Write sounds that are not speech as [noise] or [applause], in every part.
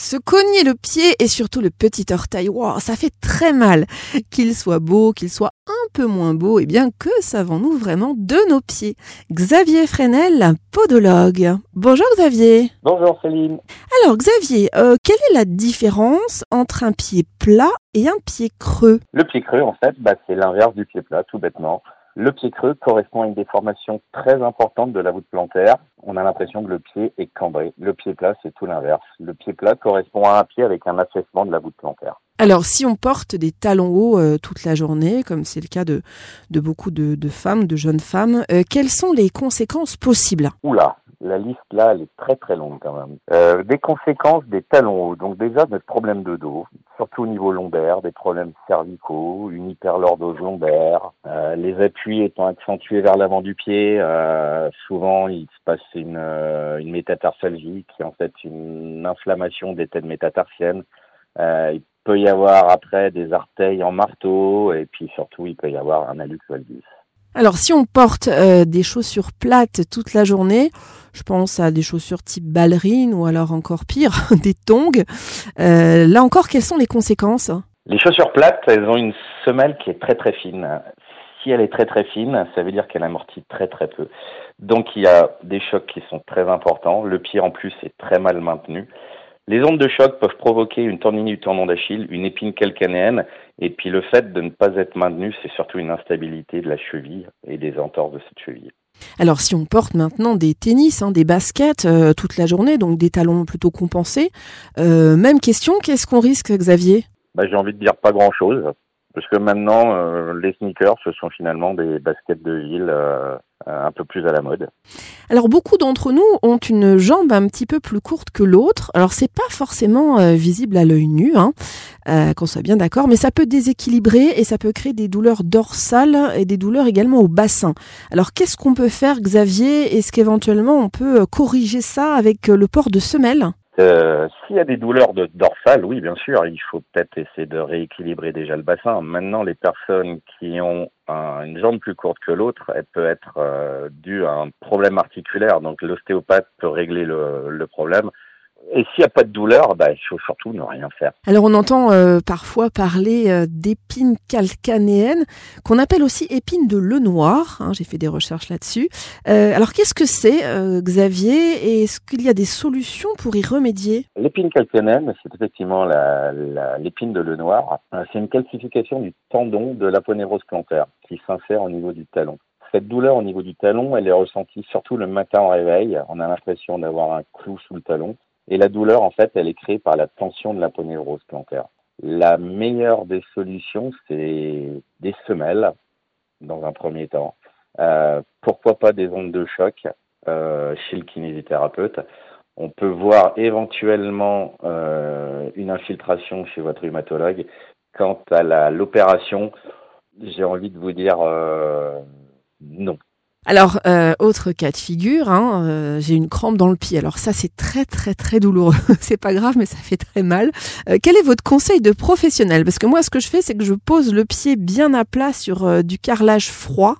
Se cogner le pied et surtout le petit orteil, wow, ça fait très mal. Qu'il soit beau, qu'il soit un peu moins beau, et eh bien que savons-nous vraiment de nos pieds? Xavier Fresnel, podologue. Bonjour Xavier. Bonjour Céline. Alors Xavier, euh, quelle est la différence entre un pied plat et un pied creux? Le pied creux, en fait, bah, c'est l'inverse du pied plat, tout bêtement. Le pied creux correspond à une déformation très importante de la voûte plantaire. On a l'impression que le pied est cambré. Le pied plat, c'est tout l'inverse. Le pied plat correspond à un pied avec un affaissement de la voûte plantaire. Alors, si on porte des talons hauts euh, toute la journée, comme c'est le cas de, de beaucoup de, femmes, de jeunes femmes, euh, quelles sont les conséquences possibles? Oula, la liste là, elle est très très longue quand même. Euh, des conséquences des talons hauts. Donc déjà, notre problème de dos, surtout au niveau lombaire, des problèmes cervicaux, une hyperlordose lombaire, euh, les appuis étant accentués vers l'avant du pied, euh, souvent il se passe une, euh, une métatarsalgie qui est en fait une inflammation des têtes métatarsiennes. Euh, il peut y avoir après des artères en marteau et puis surtout il peut y avoir un hallux valgus. Alors si on porte euh, des chaussures plates toute la journée, je pense à des chaussures type ballerine ou alors encore pire, [laughs] des tongs. Euh, là encore, quelles sont les conséquences? Les chaussures plates, elles ont une semelle qui est très très fine. Si elle est très très fine, ça veut dire qu'elle amortit très très peu. Donc il y a des chocs qui sont très importants. Le pied en plus est très mal maintenu. Les ondes de choc peuvent provoquer une tendinite du tendon d'Achille, une épine calcanéenne, et puis le fait de ne pas être maintenu, c'est surtout une instabilité de la cheville et des entorses de cette cheville. Alors si on porte maintenant des tennis, hein, des baskets euh, toute la journée, donc des talons plutôt compensés, euh, même question, qu'est-ce qu'on risque Xavier? Bah, J'ai envie de dire pas grand-chose, parce que maintenant euh, les sneakers, ce sont finalement des baskets de ville euh, un peu plus à la mode. Alors beaucoup d'entre nous ont une jambe un petit peu plus courte que l'autre. Alors c'est pas forcément euh, visible à l'œil nu, hein, qu'on soit bien d'accord, mais ça peut déséquilibrer et ça peut créer des douleurs dorsales et des douleurs également au bassin. Alors qu'est-ce qu'on peut faire, Xavier? Est-ce qu'éventuellement on peut corriger ça avec le port de semelles euh, S'il y a des douleurs de dorsale, oui, bien sûr, il faut peut-être essayer de rééquilibrer déjà le bassin. Maintenant, les personnes qui ont une jambe plus courte que l'autre, elle peut être euh, due à un problème articulaire. Donc, l'ostéopathe peut régler le, le problème et s'il n'y a pas de douleur, bah, il faut surtout ne rien faire. Alors on entend euh, parfois parler euh, d'épines calcanéennes, qu'on appelle aussi épines de le noir. Hein, J'ai fait des recherches là-dessus. Euh, alors qu'est-ce que c'est, Xavier? Et est-ce qu'il y a des solutions pour y remédier? L'épine calcanéenne, c'est effectivement l'épine de le noir. C'est une calcification du tendon de l'aponévrose plantaire qui s'insère au niveau du talon. Cette douleur au niveau du talon, elle est ressentie surtout le matin au réveil. On a l'impression d'avoir un clou sous le talon. Et la douleur, en fait, elle est créée par la tension de l'aponeurose plantaire. La meilleure des solutions, c'est des semelles, dans un premier temps. Euh, pourquoi pas des ondes de choc euh, chez le kinésithérapeute On peut voir éventuellement euh, une infiltration chez votre rhumatologue. Quant à l'opération, j'ai envie de vous dire euh, non. Alors, euh, autre cas de figure, hein, euh, j'ai une crampe dans le pied. Alors ça, c'est très très très douloureux. [laughs] c'est pas grave, mais ça fait très mal. Euh, quel est votre conseil de professionnel? Parce que moi, ce que je fais, c'est que je pose le pied bien à plat sur du carrelage froid,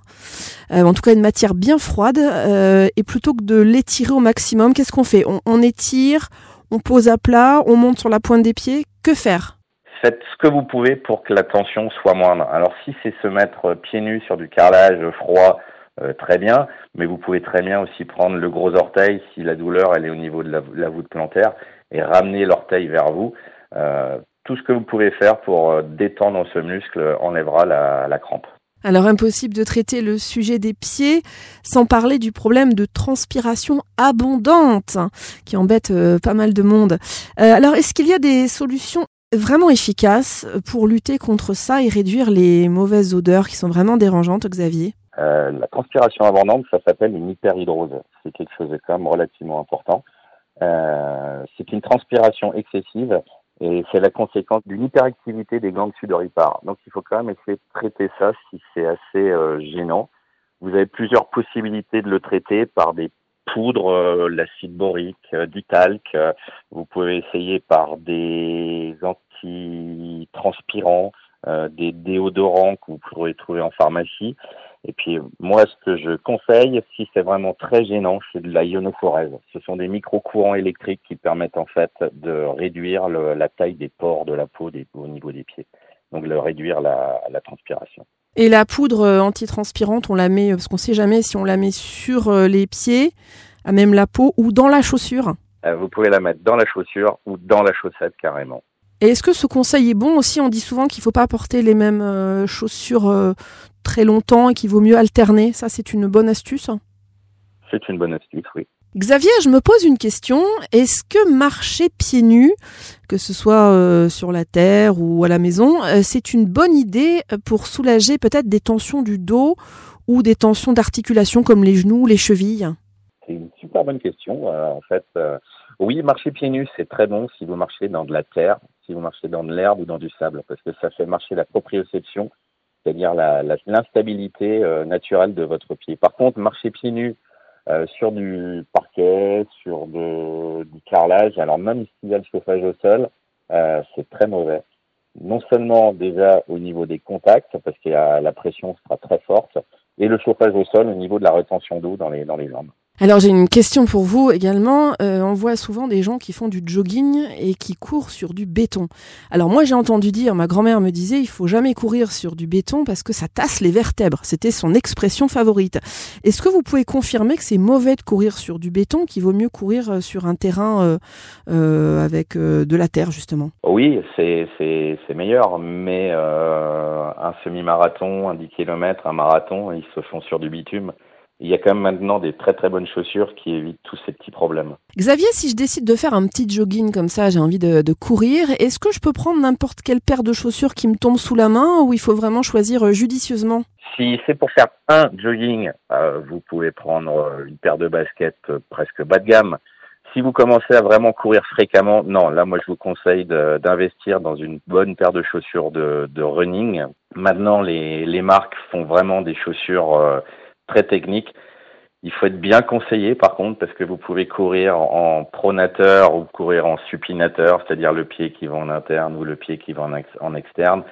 en tout cas une matière bien froide, et plutôt que de l'étirer au maximum, qu'est-ce qu'on fait? On, on étire, on pose à plat, on monte sur la pointe des pieds. Que faire? Faites ce que vous pouvez pour que la tension soit moindre. Alors si c'est se mettre pieds nus sur du carrelage froid, euh, très bien, mais vous pouvez très bien aussi prendre le gros orteil si la douleur elle est au niveau de la, voûte plantaire et ramener l'orteil vers vous. Euh, tout ce que vous pouvez faire pour euh, détendre ce muscle enlèvera la, crampe. Alors impossible de traiter le sujet des pieds sans parler du problème de transpiration abondante qui embête pas mal de monde. alors est-ce qu'il y a des solutions vraiment efficaces pour lutter contre ça et réduire les mauvaises odeurs qui sont vraiment dérangeantes, Xavier? Euh, la transpiration abondante, ça s'appelle une hyperhydrose. C'est quelque chose de quand même relativement important. Euh, c'est une transpiration excessive et c'est la conséquence d'une hyperactivité des glandes sudoripares. Donc il faut quand même essayer de traiter ça si c'est assez euh, gênant. Vous avez plusieurs possibilités de le traiter par des poudres, euh, l'acide borique, du talc. vous pouvez essayer par des antitranspirants, des déodorants que vous pourrez trouver en pharmacie. Et puis moi, ce que je conseille, si c'est vraiment très gênant, c'est de la ionophorèse. Ce sont des micro-courants électriques qui permettent en fait de réduire la taille des pores de la peau au niveau des pieds, donc de réduire la, transpiration. Et la poudre euh, antitranspirante, on la met, parce qu'on ne sait jamais si on la met sur euh, les pieds, à même la peau, ou dans la chaussure euh, Vous pouvez la mettre dans la chaussure ou dans la chaussette carrément. Et est-ce que ce conseil est bon aussi? On dit souvent qu'il ne faut pas porter les mêmes euh, chaussures euh, très longtemps et qu'il vaut mieux alterner. Ça, c'est une bonne astuce C'est une bonne astuce, oui. Xavier, je me pose une question. Est-ce que marcher pieds nus, que ce soit euh, sur la terre ou à la maison, c'est une bonne idée pour soulager peut-être des tensions du dos ou des tensions d'articulation comme les genoux, les chevilles? C'est une super bonne question. en fait, oui, marcher pieds nus, c'est très bon si vous marchez dans de la terre, si vous marchez dans de l'herbe ou dans du sable, parce que ça fait marcher la proprioception, c'est-à-dire l'instabilité euh, naturelle de votre pied. Par contre, marcher pieds nus euh, sur du parquet, sur de, du carrelage, alors même s'il y a le chauffage au sol, euh, c'est très mauvais. Non seulement déjà au niveau des contacts, parce que la pression sera très forte, et le chauffage au sol au niveau de la rétention d'eau dans les, dans les jambes. Alors j'ai une question pour vous également. Euh, on voit souvent des gens qui font du jogging et qui courent sur du béton. Alors moi j'ai entendu dire, ma grand-mère me disait, il faut jamais courir sur du béton parce que ça tasse les vertèbres. C'était son expression favorite. Est-ce que vous pouvez confirmer que c'est mauvais de courir sur du béton, qu'il vaut mieux courir euh, sur un terrain euh, avec de la terre justement? Oui, c'est meilleur, mais un semi-marathon, un 10 km, un marathon, ils se font sur du bitume il y a quand même maintenant des très très bonnes chaussures qui évitent tous ces petits problèmes. Xavier, si je décide de faire un petit jogging comme ça, j'ai envie de, courir, est-ce que je peux prendre n'importe quelle paire de chaussures qui me tombe sous la main ou il faut vraiment choisir euh, judicieusement? Si c'est pour faire un jogging, euh, vous pouvez prendre euh, une paire de baskets presque bas de gamme. Si vous commencez à vraiment courir fréquemment, non, là moi je vous conseille d'investir dans une bonne paire de chaussures de, running. Maintenant les, les marques font vraiment des chaussures très technique. Il faut être bien conseillé par contre parce que vous pouvez courir en pronateur ou courir en supinateur, c'est-à-dire le pied qui va en interne ou le pied qui va en, externe.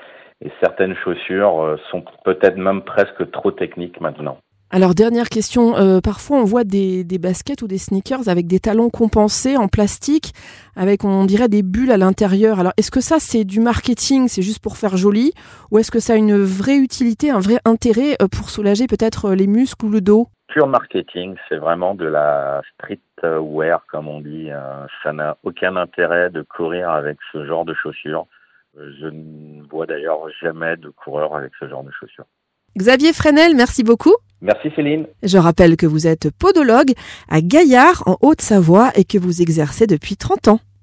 Et certaines chaussures euh, sont peut-être même presque trop techniques maintenant. Alors dernière question, euh, parfois on voit des, baskets ou des sneakers avec des talons compensés en plastique, avec on dirait des bulles à l'intérieur. Alors est-ce que ça c'est du marketing, c'est juste pour faire joli, ou est-ce que ça a une vraie utilité, un vrai intérêt euh, pour soulager peut-être euh, les muscles ou le dos? Pure marketing, c'est vraiment de la streetwear comme on dit. ça n'a aucun intérêt de courir avec ce genre de chaussures. Je ne vois d'ailleurs jamais de coureur avec ce genre de chaussures. Xavier Fresnel, merci beaucoup. Merci Céline. Je rappelle que vous êtes podologue à Gaillard en Haute-Savoie et que vous exercez depuis 30 ans.